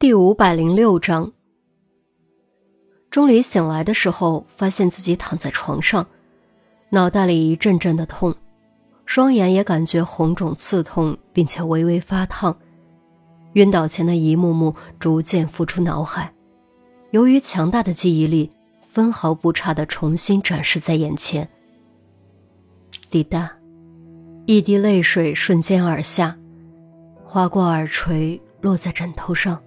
第五百零六章，钟离醒来的时候，发现自己躺在床上，脑袋里一阵阵的痛，双眼也感觉红肿刺痛，并且微微发烫。晕倒前的一幕幕逐渐浮出脑海，由于强大的记忆力，分毫不差的重新展示在眼前。滴答，一滴泪水瞬间而下，划过耳垂，落在枕头上。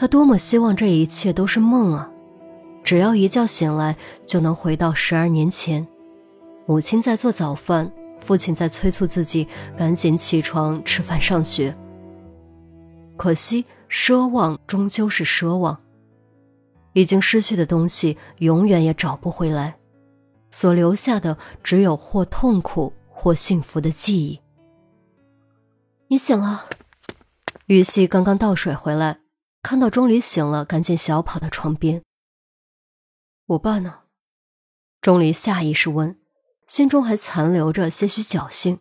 他多么希望这一切都是梦啊！只要一觉醒来，就能回到十二年前，母亲在做早饭，父亲在催促自己赶紧起床吃饭上学。可惜，奢望终究是奢望，已经失去的东西永远也找不回来，所留下的只有或痛苦或幸福的记忆。你醒了，玉溪刚刚倒水回来。看到钟离醒了，赶紧小跑到床边。我爸呢？钟离下意识问，心中还残留着些许侥幸。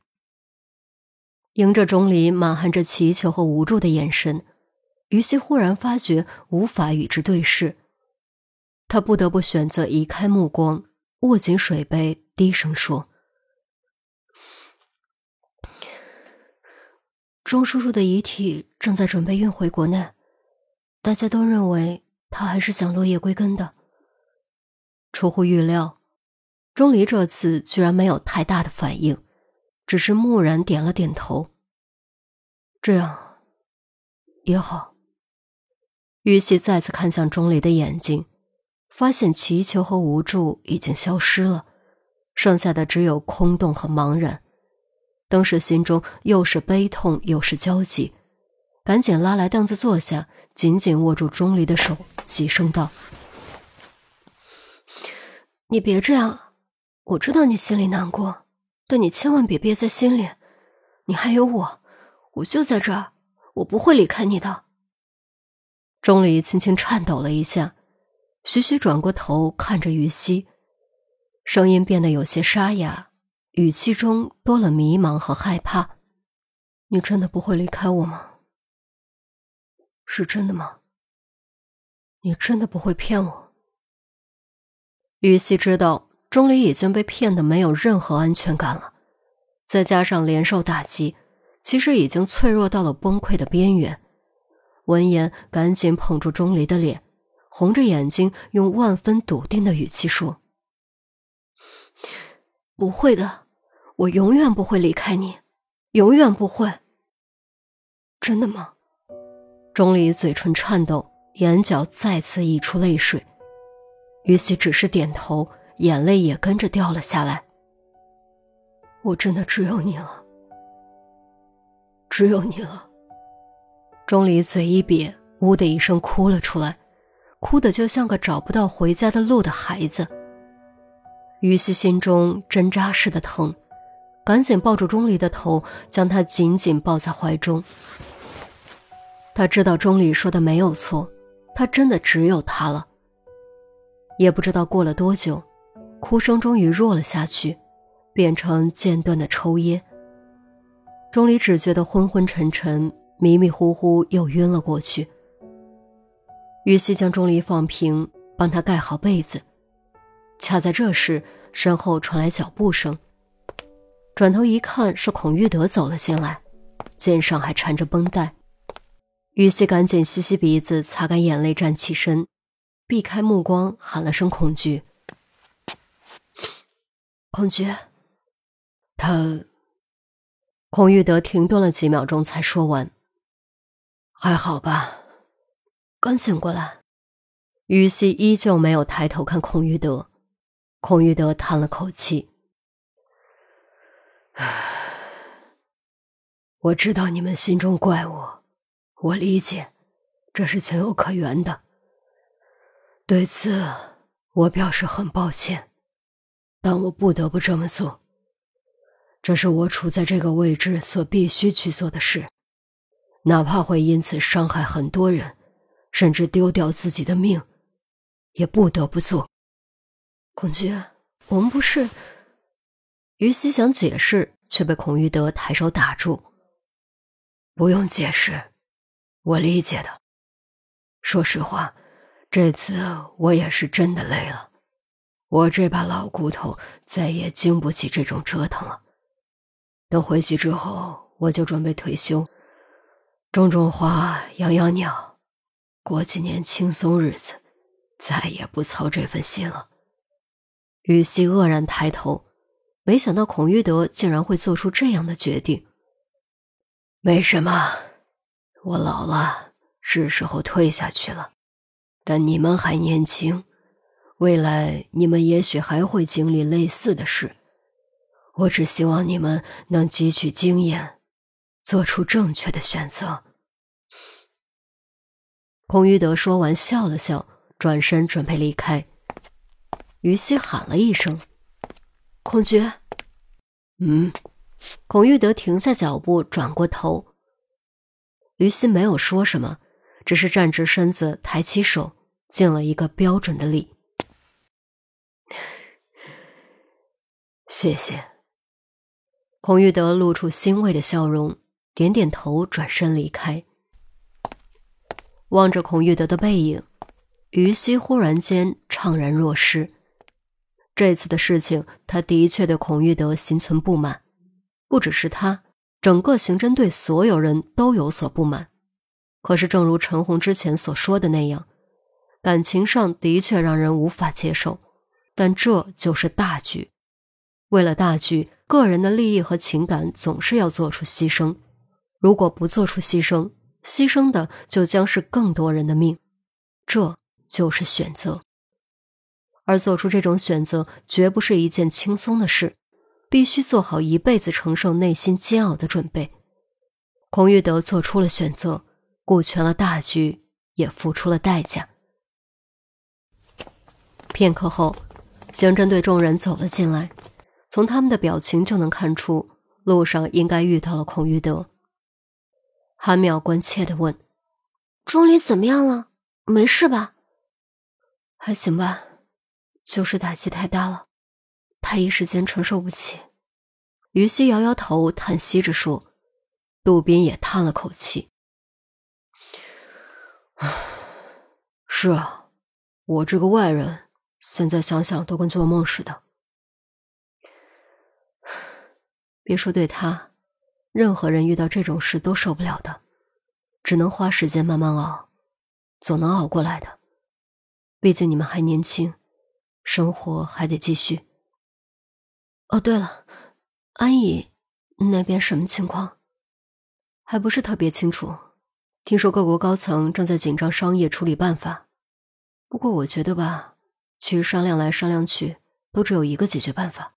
迎着钟离满含着祈求和无助的眼神，于西忽然发觉无法与之对视，他不得不选择移开目光，握紧水杯，低声说：“钟叔叔的遗体正在准备运回国内。”大家都认为他还是想落叶归根的。出乎预料，钟离这次居然没有太大的反应，只是木然点了点头。这样也好。玉溪再次看向钟离的眼睛，发现祈求和无助已经消失了，剩下的只有空洞和茫然。当时心中又是悲痛又是焦急，赶紧拉来凳子坐下。紧紧握住钟离的手，急声道：“你别这样，我知道你心里难过，但你千万别憋在心里。你还有我，我就在这儿，我不会离开你的。”钟离轻轻颤抖了一下，徐徐转过头看着于西，声音变得有些沙哑，语气中多了迷茫和害怕：“你真的不会离开我吗？”是真的吗？你真的不会骗我？于西知道钟离已经被骗的没有任何安全感了，再加上连受打击，其实已经脆弱到了崩溃的边缘。闻言，赶紧捧住钟离的脸，红着眼睛，用万分笃定的语气说：“不会的，我永远不会离开你，永远不会。真的吗？”钟离嘴唇颤抖，眼角再次溢出泪水。于西只是点头，眼泪也跟着掉了下来。我真的只有你了，只有你了。钟离嘴一瘪，呜的一声哭了出来，哭的就像个找不到回家的路的孩子。于西心中针扎似的疼，赶紧抱住钟离的头，将他紧紧抱在怀中。他知道钟离说的没有错，他真的只有他了。也不知道过了多久，哭声终于弱了下去，变成间断的抽噎。钟离只觉得昏昏沉沉、迷迷糊糊，又晕了过去。玉溪将钟离放平，帮他盖好被子。恰在这时，身后传来脚步声，转头一看，是孔玉德走了进来，肩上还缠着绷带。于西赶紧吸吸鼻子，擦干眼泪，站起身，避开目光，喊了声“孔局”。孔局，他，孔玉德停顿了几秒钟，才说完：“还好吧？”刚醒过来，于西依旧没有抬头看孔玉德。孔玉德叹了口气：“ 我知道你们心中怪我。”我理解，这是情有可原的。对此，我表示很抱歉，但我不得不这么做。这是我处在这个位置所必须去做的事，哪怕会因此伤害很多人，甚至丢掉自己的命，也不得不做。孔局，我们不是……于西想解释，却被孔玉德抬手打住。不用解释。我理解的，说实话，这次我也是真的累了。我这把老骨头再也经不起这种折腾了。等回去之后，我就准备退休，种种花，养养鸟，过几年轻松日子，再也不操这份心了。于西愕然抬头，没想到孔玉德竟然会做出这样的决定。没什么，我老了，是时候退下去了。但你们还年轻，未来你们也许还会经历类似的事。我只希望你们能汲取经验，做出正确的选择。孔玉德说完，笑了笑，转身准备离开。于西喊了一声：“孔爵。”嗯。孔玉德停下脚步，转过头。于西没有说什么，只是站直身子，抬起手，敬了一个标准的礼。谢谢。孔玉德露出欣慰的笑容，点点头，转身离开。望着孔玉德的背影，于西忽然间怅然若失。这次的事情，他的确对孔玉德心存不满。不只是他，整个刑侦队所有人都有所不满。可是，正如陈红之前所说的那样，感情上的确让人无法接受，但这就是大局。为了大局，个人的利益和情感总是要做出牺牲。如果不做出牺牲，牺牲的就将是更多人的命。这就是选择，而做出这种选择绝不是一件轻松的事。必须做好一辈子承受内心煎熬的准备。孔玉德做出了选择，顾全了大局，也付出了代价。片刻后，刑侦队众人走了进来，从他们的表情就能看出，路上应该遇到了孔玉德。韩淼关切的问：“钟离怎么样了？没事吧？”“还行吧，就是打击太大了。”他一时间承受不起，于西摇摇头，叹息着说：“杜宾也叹了口气，是啊，我这个外人，现在想想都跟做梦似的。别说对他，任何人遇到这种事都受不了的，只能花时间慢慢熬，总能熬过来的。毕竟你们还年轻，生活还得继续。”哦，对了，安逸那边什么情况？还不是特别清楚。听说各国高层正在紧张商业处理办法。不过我觉得吧，其实商量来商量去，都只有一个解决办法。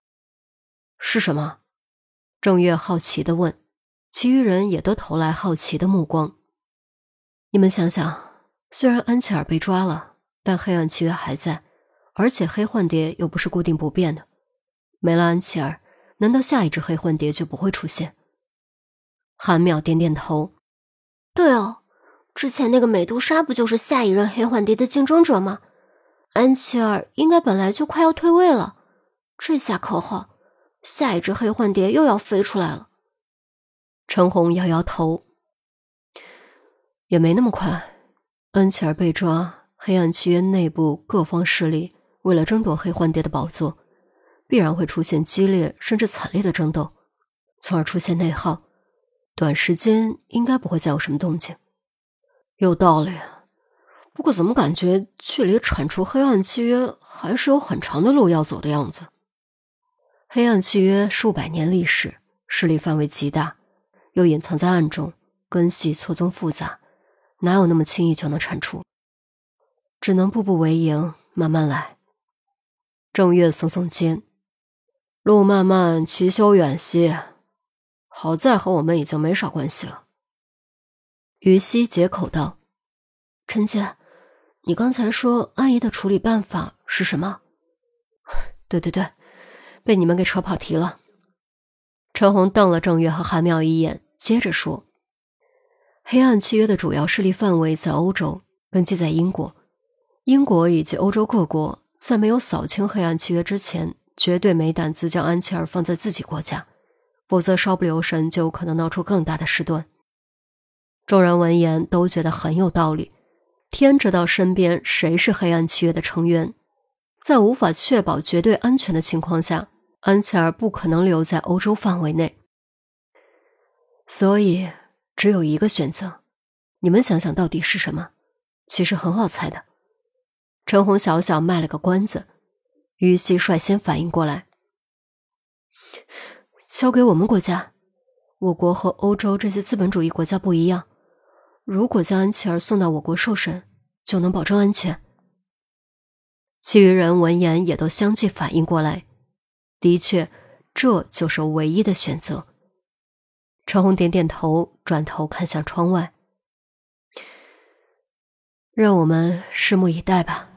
是什么？郑月好奇的问，其余人也都投来好奇的目光。你们想想，虽然安琪儿被抓了，但黑暗契约还在，而且黑幻蝶又不是固定不变的。没了安琪儿，难道下一只黑幻蝶就不会出现？韩淼点点头。对哦，之前那个美杜莎不就是下一任黑幻蝶的竞争者吗？安琪儿应该本来就快要退位了，这下可好，下一只黑幻蝶又要飞出来了。陈红摇摇头，也没那么快。安琪儿被抓，黑暗契约内部各方势力为了争夺黑幻蝶的宝座。必然会出现激烈甚至惨烈的争斗，从而出现内耗。短时间应该不会再有什么动静。有道理，不过怎么感觉距离铲除黑暗契约还是有很长的路要走的样子？黑暗契约数百年历史，势力范围极大，又隐藏在暗中，根系错综复杂，哪有那么轻易就能铲除？只能步步为营，慢慢来。正月耸耸肩。路漫漫其修远兮，好在和我们已经没啥关系了。于西解口道：“陈姐，你刚才说安姨的处理办法是什么？”“ 对对对，被你们给扯跑题了。”陈红瞪了郑月和韩淼一眼，接着说：“黑暗契约的主要势力范围在欧洲，根基在英国。英国以及欧洲各国在没有扫清黑暗契约之前。”绝对没胆子将安琪儿放在自己国家，否则稍不留神就有可能闹出更大的事端。众人闻言都觉得很有道理，天知道身边谁是黑暗契约的成员，在无法确保绝对安全的情况下，安琪儿不可能留在欧洲范围内。所以，只有一个选择。你们想想到底是什么？其实很好猜的。陈红小小卖了个关子，于西率先反应过来。交给我们国家，我国和欧洲这些资本主义国家不一样。如果将安琪儿送到我国受审，就能保证安全。其余人闻言也都相继反应过来，的确，这就是唯一的选择。陈红点点头，转头看向窗外。让我们拭目以待吧。